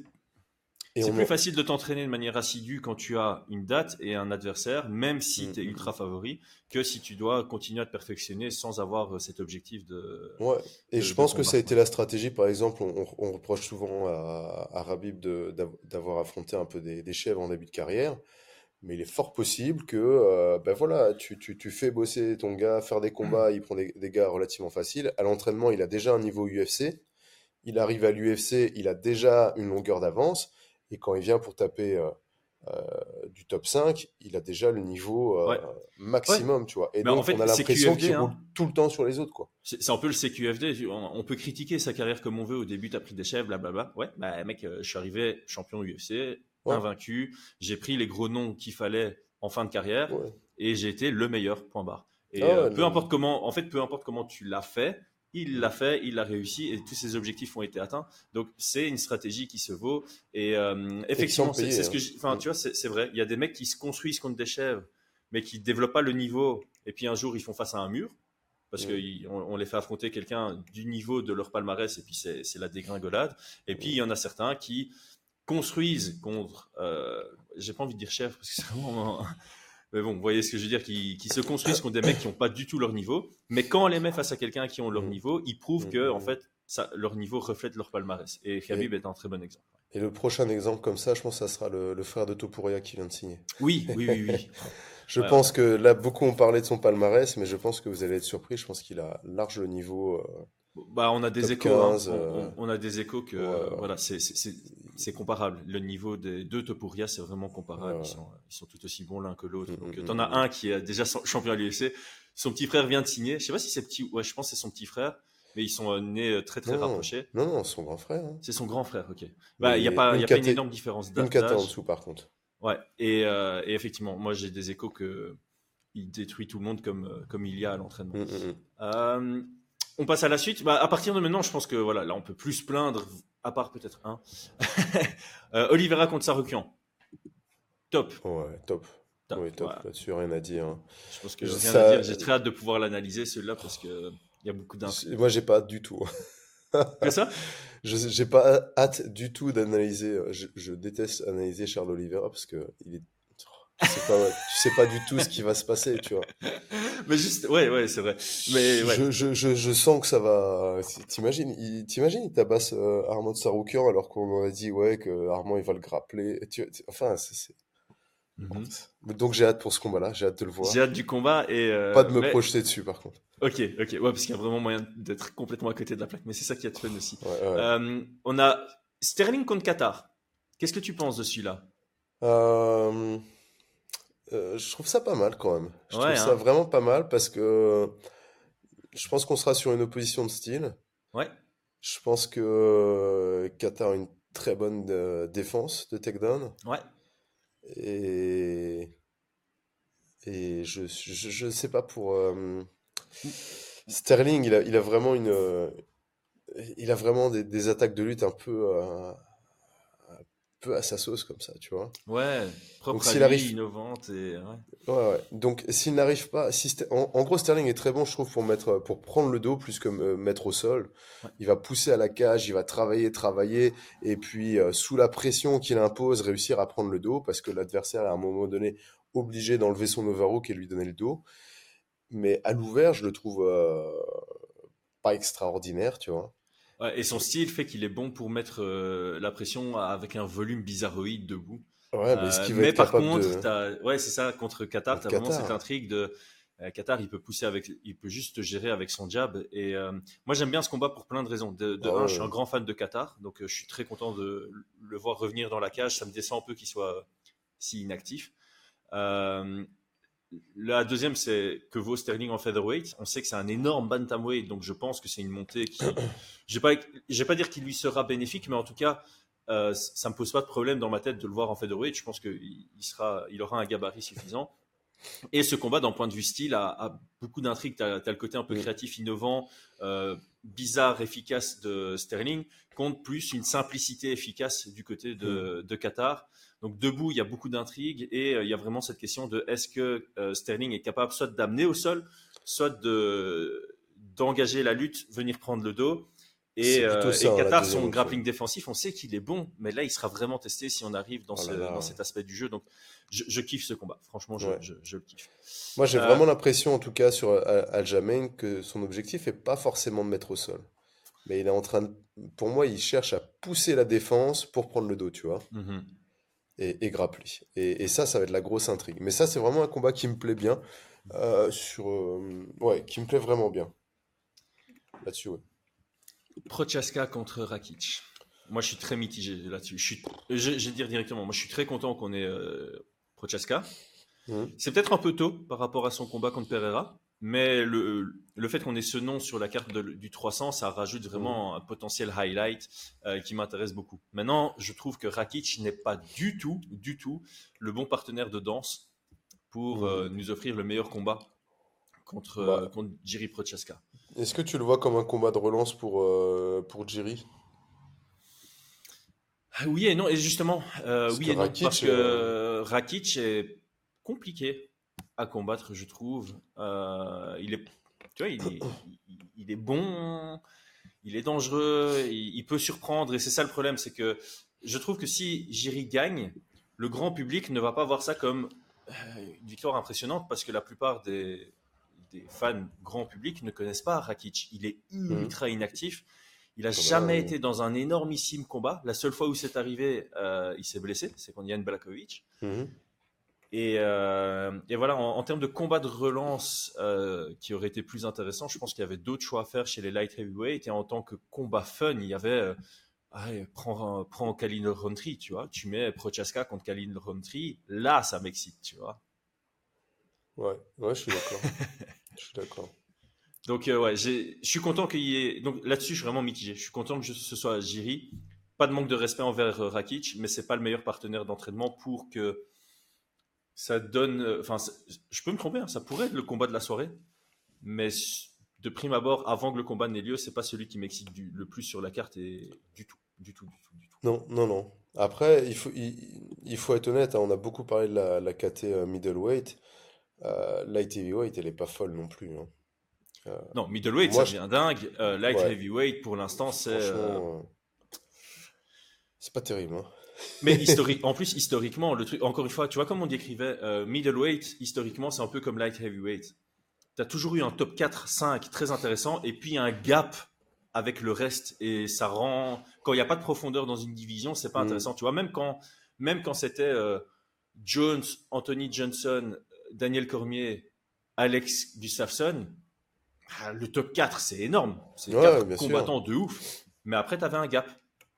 c'est plus facile de t'entraîner de manière assidue quand tu as une date et un adversaire, même si mm, tu es mm, ultra mm. favori, que si tu dois continuer à te perfectionner sans avoir euh, cet objectif de. Ouais, et je pense que ça a été la stratégie. Par exemple, on, reproche souvent à, à Rabib d'avoir affronté un peu des, chèvres en début de carrière. Mais il est fort possible que euh, ben voilà, tu, tu, fais bosser ton gars, faire des combats, il prend des, des gars relativement faciles. À l'entraînement, il a déjà un niveau UFC. Il arrive à l'UFC, il a déjà une longueur d'avance et quand il vient pour taper euh, euh, du top 5, il a déjà le niveau euh, maximum, tu vois. Et donc, en fait, on a l'impression qu'il roule hein. tout le temps sur les autres, quoi. C'est un peu le CQFD. On, peut critiquer sa carrière comme on veut. Au début, tu as pris des chefs, blablabla. Ouais, bah, mec, je suis arrivé champion UFC, invaincu. J'ai pris les gros noms qu'il fallait en fin de carrière et j'ai été le meilleur, point barre. Et ah peu importe comment, en fait, peu importe comment tu l'as fait, il l'a fait, il l'a réussi et tous ses objectifs ont été atteints. Donc c'est une stratégie qui se vaut. Et euh, effectivement, c'est ce que, hein. enfin, tu vois, c'est vrai. Il y a des mecs qui se construisent contre des chèvres, mais qui développent pas le niveau. Et puis un jour, ils font face à un mur parce qu'on on les fait affronter quelqu'un du niveau de leur palmarès et puis c'est la dégringolade. Et puis il y en a certains qui construisent contre, euh, j'ai pas envie de dire chèvre parce que c'est vraiment mais bon, vous voyez ce que je veux dire, qui, se construisent contre des mecs qui n'ont pas du tout leur niveau. Mais quand on les met face à quelqu'un qui ont leur mm. niveau, ils prouvent mm, que, en mm, fait, ça, leur niveau reflète leur palmarès. Et Khabib est un très bon exemple. Et le prochain exemple comme ça, je pense que ça sera le, frère de Topuria qui vient de signer. Oui, oui, oui, oui. (laughs) je pense que là, beaucoup ont parlé de son palmarès, mais je pense que vous allez être surpris. Je pense qu'il a large le niveau. Euh, bah, on a des échos. Hein. Euh, on, a des échos que voilà, c'est comparable. Le niveau des deux Topuria, c'est vraiment comparable. Ils, sont, tout aussi bons l'un que l'autre. Mm, Donc, mm, tu en mm, as un qui est déjà champion à l'UFC. Son petit frère vient de signer. Je sais pas si c'est petit. Ouais, je pense c'est son petit frère. Mais ils sont euh, nés euh, très très rapprochés. Non, non, son grand frère. Hein. C'est son grand frère, ok. Bah, il n'y a, pas, y a pas une énorme différence d'âge. Une en dessous, par contre. Ouais, et, et effectivement, moi j'ai des échos que il détruit tout le monde comme, comme il y a à l'entraînement. On passe à la suite. Bah, à partir de maintenant, je pense que voilà, là, on peut plus se plaindre, à part peut-être un. (laughs) euh, Olivera contre Sarukian. Top. Ouais, top. top. Oui, top. Là-dessus, rien à dire. Hein. Je pense que j'ai rien à dire. J'ai très hâte de pouvoir l'analyser, celui-là, parce que il y a beaucoup d'infos. Moi, j'ai pas hâte du tout. (laughs) Que ça? Je j'ai pas hâte du tout d'analyser. Je, je déteste analyser Charles Oliveira parce que il est tu sais pas, tu sais pas du tout ce qui va se passer, tu vois. (laughs) Mais juste, ouais, ouais, c'est vrai. Mais ouais. Je, je, je, je, sens que ça va. T'imagines, il, t'imagines, il tabasse euh, Armand Saroukian alors qu'on a dit ouais que Armand il va le grappler. Tu, enfin, c'est. Mhm. Donc j'ai hâte pour ce combat-là, j'ai hâte de le voir. J'ai hâte du combat et. Euh, pas de me projeter dessus par contre. Ok, ok, ouais, parce qu'il y a vraiment moyen d'être complètement à côté de la plaque, mais c'est ça qui est fun aussi. Euh, on a Sterling contre Qatar. Qu'est-ce que tu penses de celui-là? Euh, euh, je trouve ça pas mal quand même. Je trouve ça hein. vraiment pas mal parce que je pense qu'on sera sur une opposition de style. Ouais. Je pense que euh, Qatar a une très bonne euh, défense de takedown. Ouais. Et, et je, je, je sais pas pour. Sterling, il a, il a vraiment une. il a vraiment des, des attaques de lutte un peu peu à sa sauce comme ça, tu vois. Ouais, propre Donc, à lui, arrive... innovante et ouais. Ouais, Donc s'il n'arrive pas, si en, gros Sterling est très bon, je trouve, pour mettre, pour prendre le dos plus que euh, mettre au sol. Il va pousser à la cage, il va travailler, travailler, et puis euh, sous la pression qu'il impose, réussir à prendre le dos parce que l'adversaire est à un moment donné obligé d'enlever son overhook et lui donner le dos. Mais à l'ouvert, je le trouve euh, pas extraordinaire, tu vois et son style fait qu'il est bon pour mettre euh, la pression avec un volume bizarroïde debout. Ouais, mais, ce qui euh, par contre, ouais, c'est ça, contre Qatar, tu as vraiment cette intrigue de euh, Qatar, il peut pousser avec, il peut juste gérer avec son jab. Et moi, j'aime bien ce combat pour plein de raisons. De, ah un, je suis un grand fan de Qatar, donc je suis très content de le voir revenir dans la cage. Ça me descend un peu qu'il soit si inactif. La deuxième, c'est que vaut Sterling en featherweight. On sait que c'est un énorme bantamweight, donc je pense que c'est une montée qui. (coughs) Je vais pas, vais pas dire qu'il lui sera bénéfique, mais en tout cas, euh, ça me pose pas de problème dans ma tête de le voir en featherweight. Je pense qu'il sera, il aura un gabarit suffisant. Et ce combat, d'un point de vue style, a, beaucoup d'intrigues. Tu as, le côté un peu créatif, innovant, euh, bizarre, efficace de Sterling, contre plus une simplicité efficace du côté de, de Qatar. Donc debout, il y a beaucoup d'intrigues et euh, il y a vraiment cette question de est-ce que euh, Sterling est capable soit d'amener au sol, soit de d'engager la lutte, venir prendre le dos. Et, euh, Qatar, son grappling défensif, on sait qu'il est bon, mais là, il sera vraiment testé si on arrive dans, oh dans cet aspect du jeu. Donc, je, kiffe ce combat. Franchement, je, je, le kiffe. Moi, j'ai vraiment l'impression, en tout cas, sur Aljamain, que son objectif est pas forcément de mettre au sol. Mais il est en train de... Pour moi, il cherche à pousser la défense pour prendre le dos, tu vois. Mm-hmm et, et Et, ça, ça va être la grosse intrigue. Mais ça, c'est vraiment un combat qui me plaît bien. Euh, sur, euh, ouais, qui me plaît vraiment bien. Là-dessus, ouais. Prochaska contre Rakic. Moi, je suis très mitigé là-dessus. Je, suis, je, vais dire directement, moi, je suis très content qu'on ait euh, Prochaska. Mmh. C'est peut-être un peu tôt par rapport à son combat contre Pereira. Mais le, le fait qu'on ait ce nom sur la carte du 300, ça rajoute vraiment un potentiel highlight euh, qui m'intéresse beaucoup. Maintenant, je trouve que Rakic n'est pas du tout, du tout le bon partenaire de danse pour euh, mmh. nous offrir le meilleur combat contre, bah. euh, contre Jiri Prochaska. Est-ce que tu le vois comme un combat de relance pour, pour Jiri? Ah Oui et non, et justement, oui et non, parce que Rakic est compliqué à combattre, je trouve. Euh, il est, tu vois, il est, bon, il est dangereux, il, peut surprendre, et c'est ça le problème, c'est que je trouve que si Jiri gagne, le grand public ne va pas voir ça comme euh, une victoire impressionnante, parce que la plupart des, fans grand public ne connaissent pas Rakic. Il est ultra mmh. inactif. Il a jamais été dans un énormissime combat. La seule fois où c'est arrivé, euh, il s'est blessé, c'est contre Yann Blakovic. Euh, et, voilà, en, termes de combat de relance euh, qui aurait été plus intéressant, je pense qu'il y avait d'autres choix à faire chez les light heavyweight. Et en tant que combat fun, il y avait euh, prends, prends Kalin Rountree, tu vois. Tu mets Prochaska contre Kalin Rountree, là, ça m'excite, tu vois. Ouais, ouais, je suis d'accord. (laughs) je suis d'accord. Donc, ouais, je suis content qu'il y ait. Donc là-dessus, je suis vraiment mitigé. Je suis content que ce soit Jiri. Pas de manque de respect envers Rakic, mais c'est pas le meilleur partenaire d'entraînement pour que ça donne. Euh, enfin, je peux me tromper, hein, ça pourrait être le combat de la soirée, mais de prime abord, avant que le combat n'ait lieu, c'est pas celui qui m'excite le plus sur la carte et du tout, du tout, du tout, du tout. Non, non, non. Après, il faut, il, faut être honnête. Hein, on a beaucoup parlé de la, la KT euh, middleweight. Euh, light heavyweight, elle est pas folle non plus. Hein. non, middleweight, ça devient dingue. light heavyweight, pour l'instant, c'est. C'est pas terrible. Hein. Mais historique, en plus, historiquement, le truc, encore une fois, tu vois, comme on décrivait, euh, middleweight, historiquement, c'est un peu comme light heavyweight. Tu as toujours eu un top 4, 5 très intéressant, et puis un gap avec le reste, et ça rend. Quand il n'y a pas de profondeur dans une division, c'est pas mm. intéressant. Tu vois, même quand, même quand c'était euh, Jones, Anthony Johnson, Daniel Cormier, Alex Gustafsson, ah, le top 4, c'est énorme. C'est ouais, combattant de ouf. Mais après, tu avais un gap.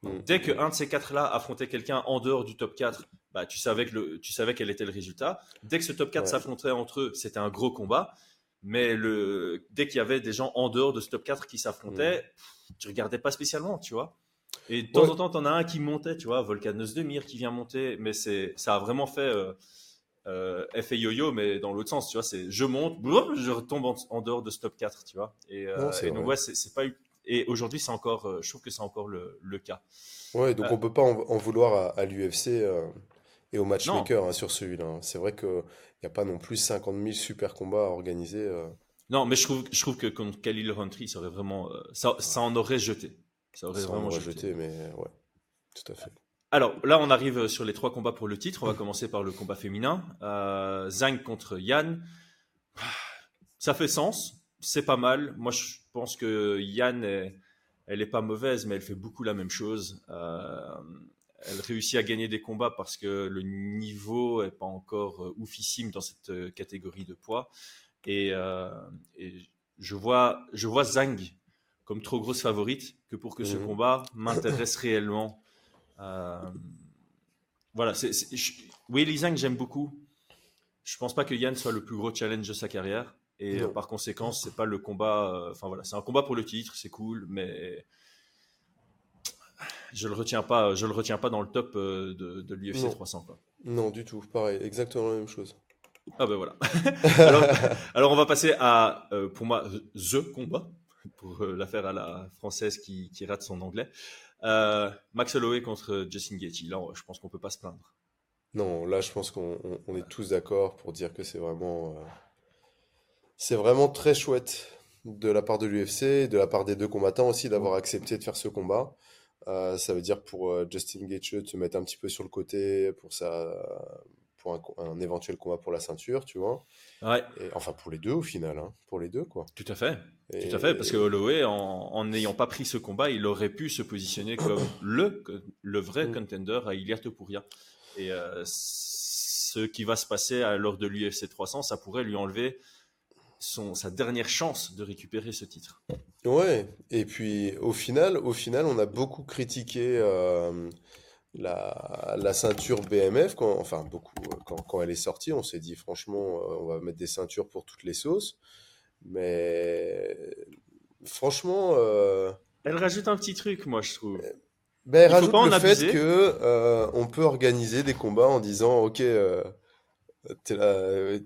Mm. Dès qu'un de ces quatre-là affrontait quelqu'un en dehors du top 4, bah, tu, savais que le, tu savais quel était le résultat. Dès que ce top 4 s'affrontait entre eux, c'était un gros combat. Mais le, dès qu'il y avait des gens en dehors de ce top 4 qui s'affrontaient, mm. tu regardais pas spécialement, tu vois. Et de temps en temps, tu en as un qui montait, tu vois, Volcanos Demir qui vient monter, mais c'est, ça a vraiment fait euh, euh, effet yo-yo, mais dans l'autre sens, tu vois, c'est je monte, je retombe en, dehors de ce top 4, tu vois. Et, euh, et donc, ouais, c'est pas et aujourd'hui, c'est encore, euh, je trouve que c'est encore le, le, cas. Ouais, donc on euh, on peut pas en, vouloir à, l'UFC euh, et au matchmaker hein, sur celui-là. Hein. C'est vrai qu'il n'y a pas non plus 50 000 super combats à organiser. Non, mais je trouve, je trouve que contre Khalil Huntry, ça aurait vraiment, ça, ça en aurait jeté. Ça aurait vraiment jeté. mais ouais, tout à fait. Alors là, on arrive sur les trois combats pour le titre. On va commencer par le combat féminin. Zhang contre Yann. Ça fait sens c'est pas mal. Moi, je pense que Yann, elle est pas mauvaise, mais elle fait beaucoup la même chose. Euh, elle réussit à gagner des combats parce que le niveau est pas encore euh, oufissime dans cette euh, catégorie de poids. Et, je vois, je vois Zhang comme trop grosse favorite que pour que ce mhm. combat m'intéresse réellement. voilà, c'est, oui, Zhang, j'aime beaucoup. Je pense pas que Yann soit le plus gros challenge de sa carrière. Et euh, par conséquent, c'est pas le combat. Euh, enfin voilà, c'est un combat pour le titre, c'est cool, mais je le retiens pas. Je le retiens pas dans le top euh, de, de l'UFC 300. Quoi. Non, du tout. Pareil, exactement la même chose. Ah ben voilà. (laughs) alors, on va passer à, pour moi, the combat pour l'affaire à la française qui, qui rate son anglais. Max Holloway contre Justin Gaethje. Là, je pense qu'on peut pas se plaindre. Non, là, je pense qu'on est tous d'accord pour dire que c'est vraiment c'est vraiment très chouette de la part de l'UFC, de la part des deux combattants aussi, d'avoir accepté de faire ce combat. Euh, ça veut dire pour euh, Justin Gaethje de se mettre un petit peu sur le côté pour, sa, pour un, éventuel combat pour la ceinture, tu vois. Ouais. enfin, pour les deux au final, hein, pour les deux, quoi. Tout à fait. Tout à fait, parce que Holloway, en n'ayant pas pris ce combat, il aurait pu se positionner (coughs) comme le, le vrai mm. contender à Ilia Topuria. Et euh, ce qui va se passer à, lors de l'UFC 300, ça pourrait lui enlever son, sa dernière chance de récupérer ce titre. Ouais, et puis au final, au final on a beaucoup critiqué euh, la, la, ceinture BMF, quand, enfin beaucoup, quand, quand elle est sortie, on s'est dit franchement, euh, on va mettre des ceintures pour toutes les sauces, mais franchement... Euh, elle rajoute un petit truc, moi je trouve. Ben, elle rajoute le fait que on peut organiser des combats en disant, ok, t'es là,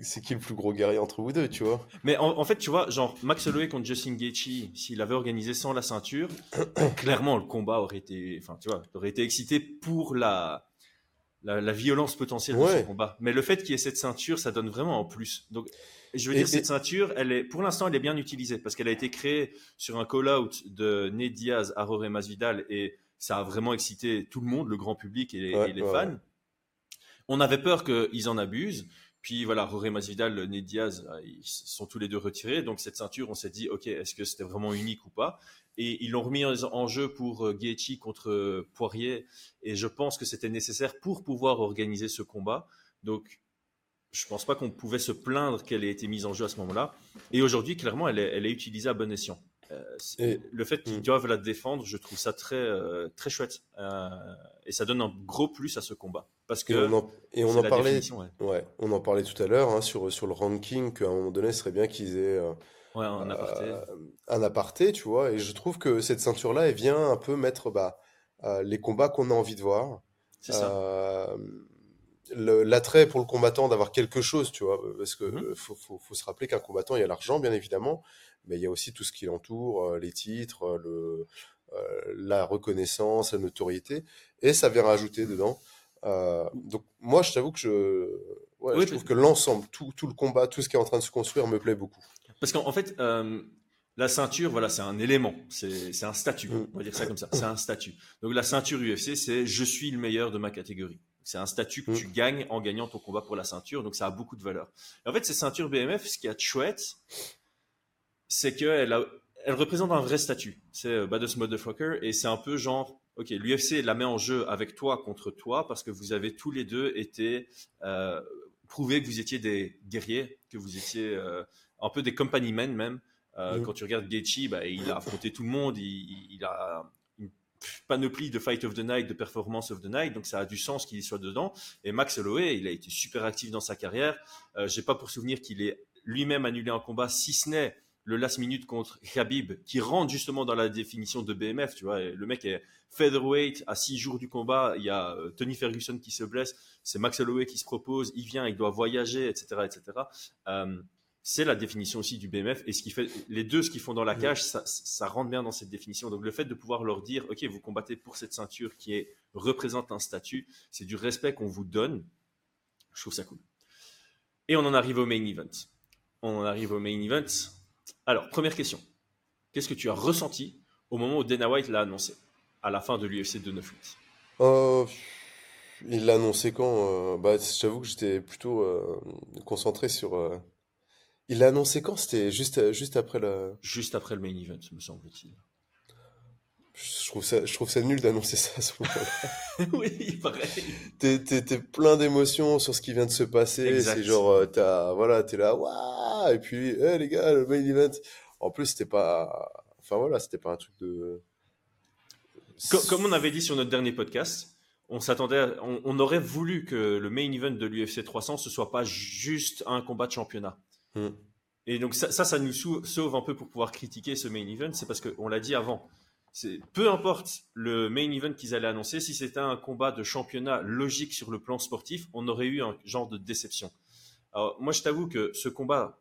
c'est qui le plus gros guerrier entre vous deux, tu vois Mais en, fait, tu vois, genre Max Holloway contre Justin Gaethje, s'il avait organisé sans la ceinture, (clears throat) clairement le combat aurait été, enfin, tu vois, aurait été excité pour la la, violence potentielle de ce combat. Mais le fait qu'il y ait cette ceinture, ça donne vraiment en plus. Donc, je veux dire, cette ceinture, elle est, pour l'instant, elle est bien utilisée parce qu'elle a été créée sur un call-out de Ned Diaz à Masvidal et ça a vraiment excité tout le monde, le grand public et, et les fans. On avait peur qu'ils en abusent. Puis voilà, Jorge Masvidal, Ned Diaz, euh, ils sont tous les deux retirés. Donc cette ceinture, on s'est dit, ok, est-ce que c'était vraiment unique ou pas? Et ils l'ont remis en jeu pour euh, Gaethje contre euh, Poirier. Et je pense que c'était nécessaire pour pouvoir organiser ce combat. Donc je pense pas qu'on pouvait se plaindre qu'elle ait été mise en jeu à ce moment-là. Et aujourd'hui, clairement, elle est, elle est utilisée à bon escient. Et, le fait qu'ils hmm. doivent la défendre, je trouve ça très, très chouette. et ça donne un gros plus à ce combat. Parce que et on en, parlait, ouais. on en parlait tout à l'heure hein, sur, sur le ranking qu'à un moment donné, ce serait bien qu'ils aient euh, un, aparté. Euh, un aparté, tu vois. Et je trouve que cette ceinture-là, elle vient un peu mettre bah, euh, les combats qu'on a envie de voir. C'est ça. L'attrait pour le combattant d'avoir quelque chose, tu vois. Parce que mm-hmm. faut, faut, faut, se rappeler qu'un combattant, il y a l'argent, bien évidemment, mais il y a aussi tout ce qui l'entoure, les titres, le, la reconnaissance, la notoriété. Et ça vient rajouter dedans. Euh, donc moi, je t'avoue que je, ouais, je trouve que l'ensemble, tout, tout, le combat, tout ce qui est en train de se construire me plaît beaucoup. Parce qu'en fait, euh, la ceinture, voilà, c'est un élément, c'est un statut, mm. on va dire ça comme ça, c'est un statut. Donc la ceinture UFC, c'est je suis le meilleur de ma catégorie. C'est un statut que mm. tu gagnes en gagnant ton combat pour la ceinture, donc ça a beaucoup de valeur. Et en fait, ces ceintures BMF, ce qui est chouette, c'est qu'elle elle représente un vrai statut. C'est euh, Badass Motherfucker, et c'est un peu genre, ok, l'UFC la met en jeu avec toi contre toi, parce que vous avez tous les deux été euh, prouvé que vous étiez des guerriers, que vous étiez euh, un peu des company men même. Euh, mm. Quand tu regardes Gaethje, bah, il a affronté tout le monde, il, a panoplie de Fight of the Night, de Performance of the Night, donc ça a du sens qu'il y soit dedans. Et Max Holloway, il a été super actif dans sa carrière. Euh, J'ai pas pour souvenir qu'il ait lui-même annulé un combat, si ce n'est le last minute contre Khabib, qui rentre justement dans la définition de BMF. Tu vois, le mec est featherweight à six jours du combat. Il y a euh, Tony Ferguson qui se blesse, c'est Max Holloway qui se propose, il vient, il doit voyager, etc., etc c'est la définition aussi du BMF. Et ce qui fait, les deux, ce qu'ils font dans la cage, ça, rentre bien dans cette définition. Donc, le fait de pouvoir leur dire, OK, vous combattez pour cette ceinture qui est, représente un statut, c'est du respect qu'on vous donne. Je trouve ça cool. Et on en arrive au main event. On en arrive au main event. Alors, première question. Qu'est-ce que tu as ressenti au moment où Dana White l'a annoncé, à la fin de l'UFC 298 euh, Il l'a annoncé quand euh, bah, J'avoue que j'étais plutôt euh, concentré sur il l'a annoncé quand? C'était juste, juste après le. Juste après le main event, me semble-t-il. Je trouve ça, je trouve ça nul d'annoncer ça à ce moment-là. (laughs) oui, pareil. T'es, plein d'émotions sur ce qui vient de se passer. C'est genre, euh, t'as, voilà, t'es là, waouh! Et puis, hé les gars, le main event. En plus, c'était pas. Enfin voilà, c'était pas un truc de. Comme, on avait dit sur notre dernier podcast, on s'attendait, on, aurait voulu que le main event de l'UFC 300 ce soit pas juste un combat de championnat. Mm. Et donc ça, ça, nous sauve un peu pour pouvoir critiquer ce main event, c'est parce qu'on l'a dit avant. Peu importe le main event qu'ils allaient annoncer, si c'était un combat de championnat logique sur le plan sportif, on aurait eu un genre de déception. Alors moi, je t'avoue que ce combat,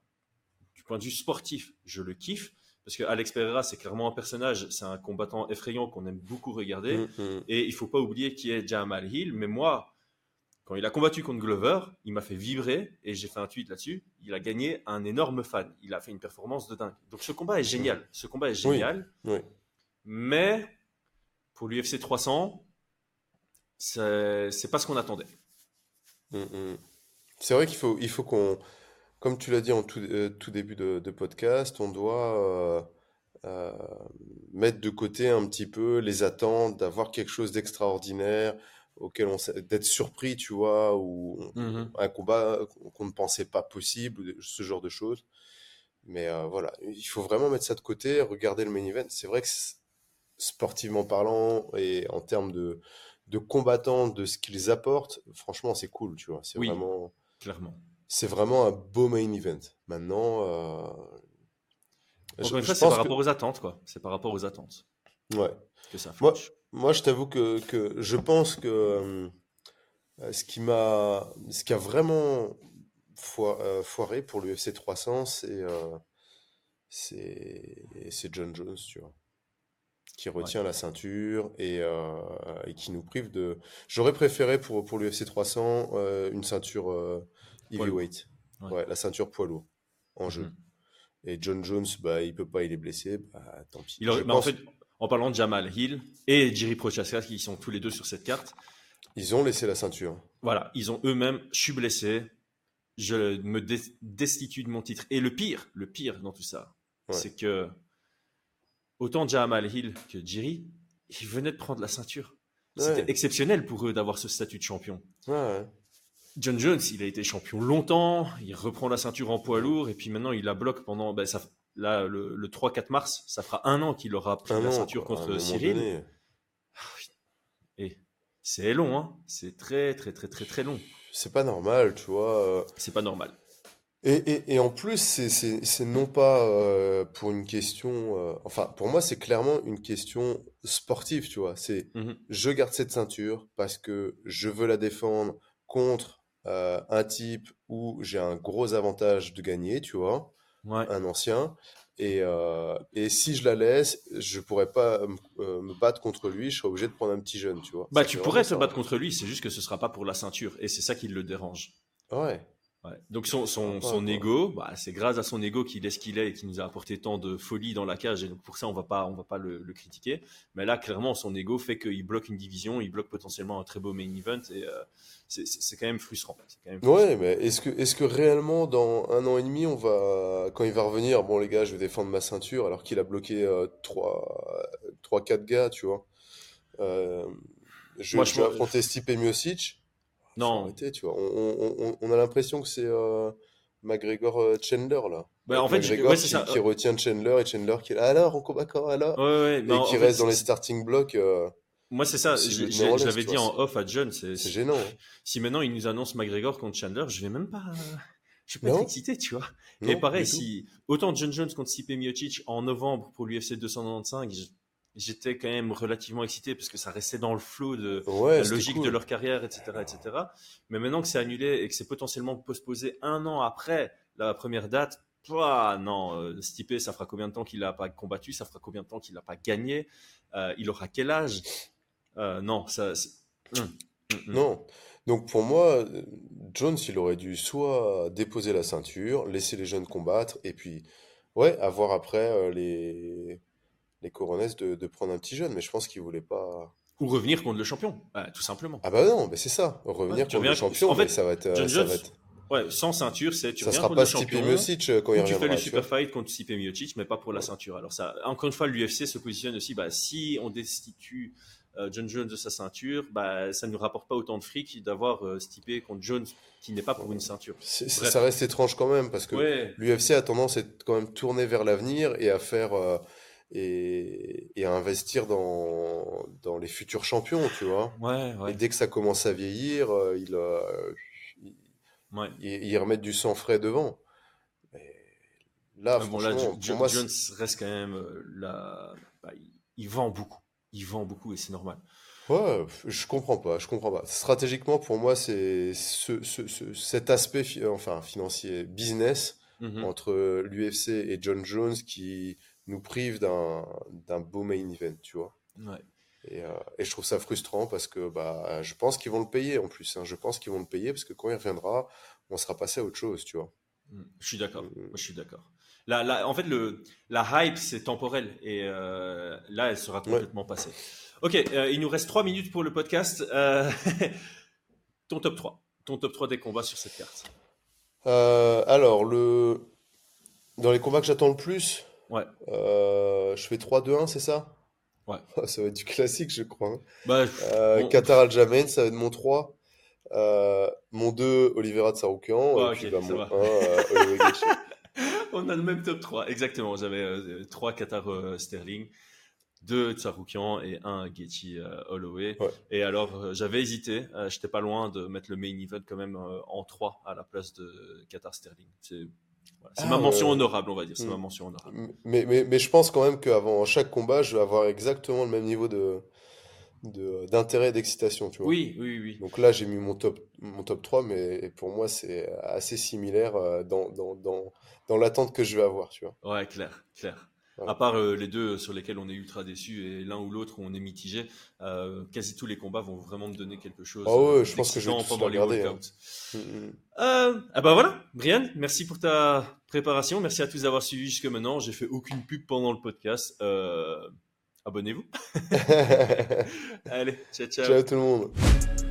du point de vue sportif, je le kiffe parce que Alex Pereira, c'est clairement un personnage, c'est un combattant effrayant qu'on aime beaucoup regarder. Mm, mm. Et il faut pas oublier qui est Jamal Hill. Mais moi, quand il a combattu contre Glover, il m'a fait vibrer et j'ai fait un tweet là-dessus. Il a gagné un énorme fan. Il a fait une performance de dingue. Donc ce combat est génial. Ce combat est génial. Mais pour l'UFC 300, c'est pas ce qu'on attendait. Mm, mm. C'est vrai qu'il faut, il faut qu'on, comme tu l'as dit en tout, euh, début de, podcast, on doit euh, euh, mettre de côté un petit peu les attentes d'avoir quelque chose d'extraordinaire auquel on d'être surpris, tu vois, ou mmh un combat qu'on ne pensait pas possible, ce genre de choses. Mais euh, voilà, il faut vraiment mettre ça de côté, regarder le main event. C'est vrai que sportivement parlant et en termes de, de combattants, de ce qu'ils apportent, franchement, c'est cool, tu vois. C'est vraiment. Clairement. C'est vraiment un beau main event. Maintenant. Euh, c'est par rapport aux attentes, quoi. C'est par rapport aux attentes. Ouais. Que ça Moi, moi, je t'avoue que, que je pense que euh, ce qui m'a, ce qui a vraiment euh, foiré pour l'UFC 300, c'est euh, c'est c'est John Jones, tu vois, qui retient la ceinture et, et qui nous prive de. J'aurais préféré pour pour l'UFC 300 une ceinture heavyweight, ouais. la ceinture poids lourd en jeu. Mm-hmm. Et John Jones, bah, il peut pas, il est blessé, bah, tant pis. Il en fait, en parlant de Jamal Hill et Jiri Prochaska qui sont tous les deux sur cette carte. Ils ont laissé la ceinture. Voilà, ils ont eux-mêmes, je suis blessé, je me destitue de mon titre. Et le pire, le pire dans tout ça, c'est que autant Jamal Hill que Jiri, ils venaient de prendre la ceinture. C'était exceptionnel pour eux d'avoir ce statut de champion. John Jones, il a été champion longtemps, il reprend la ceinture en poids lourd et puis maintenant il la bloque pendant. Ben, ça, là, le, 3-4 mars, ça fera un an qu'il aura pris la ceinture contre Cyril. Et c'est long, hein. C'est très, très, très, très, très long. C'est pas normal, tu vois. Euh. C'est pas normal. Et, en plus, c'est non pas euh, pour une question. Euh, enfin, pour moi, c'est clairement une question sportive, tu vois. C'est mmh je garde cette ceinture parce que je veux la défendre contre un type où j'ai un gros avantage de gagner, tu vois un ancien. Et, euh, et, si je la laisse, je pourrais pas euh, me battre contre lui, je serais obligé de prendre un petit jeune, tu vois. Bah, tu pourrais te battre contre lui, c'est juste que ce sera pas pour la ceinture, et c'est ça qui le dérange. Ouais. Donc son, son, son ego, bah, c'est grâce à son ego qu'il est ce qu'il est et qui nous a apporté tant de folie dans la cage. Et donc pour ça, on va pas, on va pas le, critiquer. Mais là, clairement, son ego fait qu'il bloque une division, il bloque potentiellement un très beau main event et euh, c'est quand même frustrant. Quand même Ouais, mais est-ce que, est-ce que réellement dans un an et demi, on va, quand il va revenir, bon les gars, je vais défendre ma ceinture alors qu'il a bloqué euh, trois, trois, quatre gars, tu vois. Euh, je, Moi, je, vais affronter Stipe Miocic. Non. tu vois. On, on, on a l'impression que c'est euh, McGregor euh, Chandler là. Bah, en fait, McGregor qui, qui, retient Chandler et Chandler qui est là, alors on combat quand alors? Ouais, ouais, Et qui reste dans les starting blocks. Euh, moi, c'est ça. J'avais dit en off à John. C'est gênant. Hein. (laughs) Si maintenant il nous annonce McGregor contre Chandler, je vais même pas. Je vais pas être excité, tu vois. et pareil, si autant John Jones contre Stipe Miocic en novembre pour l'UFC 295, j'étais quand même relativement excité parce que ça restait dans le flot de la logique de leur carrière, etc., etc. Mais maintenant que c'est annulé et que c'est potentiellement postposé un an après la première date, non, euh, Stipe, ça fera combien de temps qu'il n'a pas combattu Ça fera combien de temps qu'il n'a pas gagné euh, Il aura quel âge? Euh, Non, ça. Hum, hum, hum. Non. Donc pour moi, Jones, il aurait dû soit déposer la ceinture, laisser les jeunes combattre, et puis, ouais, avoir après les les Coronets de, prendre un petit jeune, mais je pense qu'ils voulaient pas. Ou revenir contre le champion, tout simplement. Ah bah non, mais c'est ça. Revenir contre le champion, en fait, ça va être. ça va être... Ouais, sans ceinture, c'est tu ça sera pas Stipe Miocic euh, quand il reviendra. Tu fais le super fight contre Stipe Miocic, mais pas pour la ceinture. Alors ça, encore une fois, l'UFC se positionne aussi. Bah, si on destitue euh, John Jones de sa ceinture, bah, ça ne nous rapporte pas autant de fric d'avoir euh, Stipe contre Jones qui n'est pas pour une ceinture. Ça reste étrange quand même parce que l'UFC a tendance à être quand même tourné vers l'avenir et à faire et, et à investir dans, dans les futurs champions, tu vois. Ouais, ouais. Et dès que ça commence à vieillir, euh, il, euh, il, il, remettent du sang frais devant. Mais là, bon, là, moi, Jones reste quand même euh, là. Bah, il, vend beaucoup. Il vend beaucoup et c'est normal. Ouais, je comprends pas, je comprends pas. Stratégiquement, pour moi, c'est ce, ce, ce, cet aspect, enfin financier, business mm-hmm. entre l'UFC et John Jones qui nous prive d'un beau main event, tu vois. Et, euh, et, je trouve ça frustrant parce que bah, je pense qu'ils vont le payer en plus. Hein. Je pense qu'ils vont le payer parce que quand il reviendra, on sera passé à autre chose, tu vois. Mm. Je suis d'accord. Mm. je suis d'accord. La, en fait, le, la hype, c'est temporel. Et euh, là, elle sera complètement passée. Ok, euh, il nous reste 3 minutes pour le podcast. (laughs) ton top 3. Ton top 3 des combats sur cette carte. alors, le... dans les combats que j'attends le plus, Ouais. Euh, je fais 3-2-1, c'est ça? Ouais. (laughs) ça va être du classique, je crois. Hein. Bah, euh, Qatar Aljamain, ça va être mon 3. Euh, mon 2, Olivera Tsaroukian. et puis bah, mon 1, (laughs) On a le même top 3, exactement. J'avais 3 Qatar Sterling, 2 Tsaroukian et 1 Getty Holloway. Et alors, j'avais hésité. J'étais pas loin de mettre le main event quand même en 3 à la place de Qatar Sterling. C'est c'est ma ah, mention honorable, on va dire. C'est ma hmm. mention honorable. Mais, mais, mais je pense quand même qu'avant chaque combat, je vais avoir exactement le même niveau de d'intérêt et d'excitation, tu vois. Oui, oui, oui. Donc là, j'ai mis mon top, mon top 3, mais pour moi, c'est assez similaire euh, dans, dans, dans, dans l'attente que je vais avoir, tu vois. Ouais, clair, clair. À part euh, les deux sur lesquels on est ultra déçu et l'un ou l'autre où on est mitigé, euh, quasi tous les combats vont vraiment me donner quelque chose. Ah ouais, je pense que je vais pendant les regarder. Hein. Mm, mm. Euh, ah bah voilà, Brian, merci pour ta préparation, merci à tous d'avoir suivi jusque maintenant. J'ai fait aucune pub pendant le podcast. Abonnez-vous. (laughs) Allez, ciao ciao. Ciao tout le monde.